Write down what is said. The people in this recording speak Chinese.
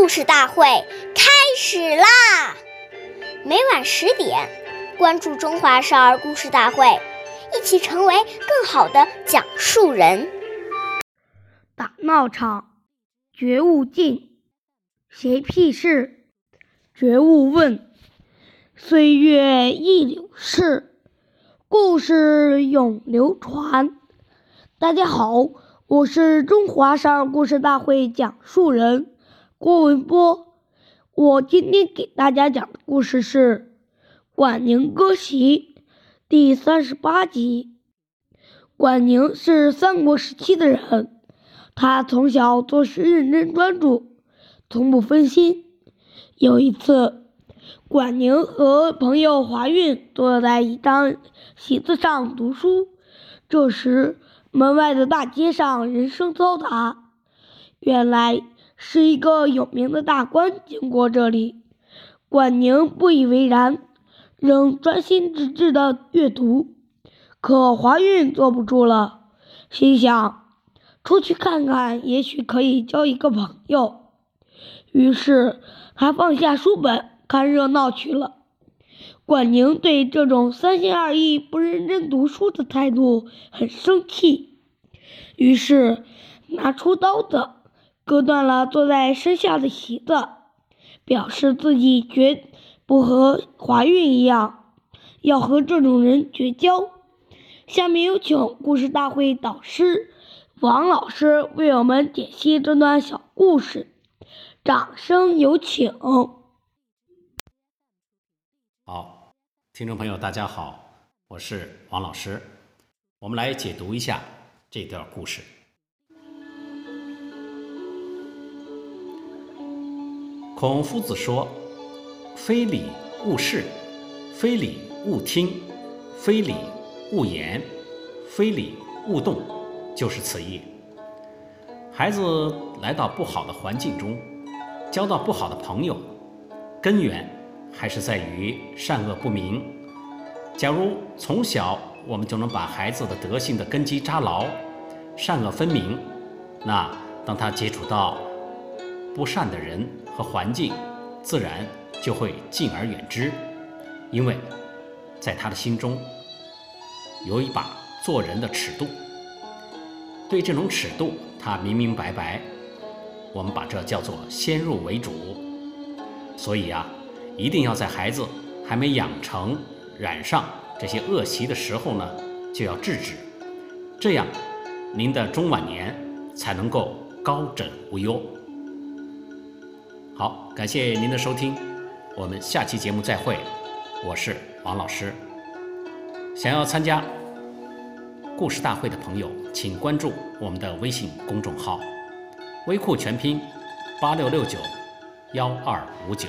故事大会开始啦！每晚十点，关注《中华少儿故事大会》，一起成为更好的讲述人。打闹场，觉悟进，谁屁事？觉悟问，岁月易流逝，故事永流传。大家好，我是中华少儿故事大会讲述人。郭文波，我今天给大家讲的故事是《管宁割席》第三十八集。管宁是三国时期的人，他从小做事认真专注，从不分心。有一次，管宁和朋友华运坐在一张席子上读书，这时门外的大街上人声嘈杂，原来。是一个有名的大官经过这里，管宁不以为然，仍专心致志地阅读。可华运坐不住了，心想出去看看，也许可以交一个朋友。于是他放下书本，看热闹去了。管宁对这种三心二意、不认真读书的态度很生气，于是拿出刀子。割断了坐在身下的席子，表示自己绝不和华运一样，要和这种人绝交。下面有请故事大会导师王老师为我们解析这段小故事，掌声有请。好，听众朋友，大家好，我是王老师，我们来解读一下这段故事。孔夫子说：“非礼勿视，非礼勿听，非礼勿言，非礼勿动，就是此意。孩子来到不好的环境中，交到不好的朋友，根源还是在于善恶不明。假如从小我们就能把孩子的德性的根基扎牢，善恶分明，那当他接触到不善的人，和环境，自然就会敬而远之，因为在他的心中有一把做人的尺度，对这种尺度他明明白白，我们把这叫做先入为主。所以啊，一定要在孩子还没养成染上这些恶习的时候呢，就要制止，这样您的中晚年才能够高枕无忧。好，感谢您的收听，我们下期节目再会。我是王老师。想要参加故事大会的朋友，请关注我们的微信公众号“微库全拼八六六九幺二五九”。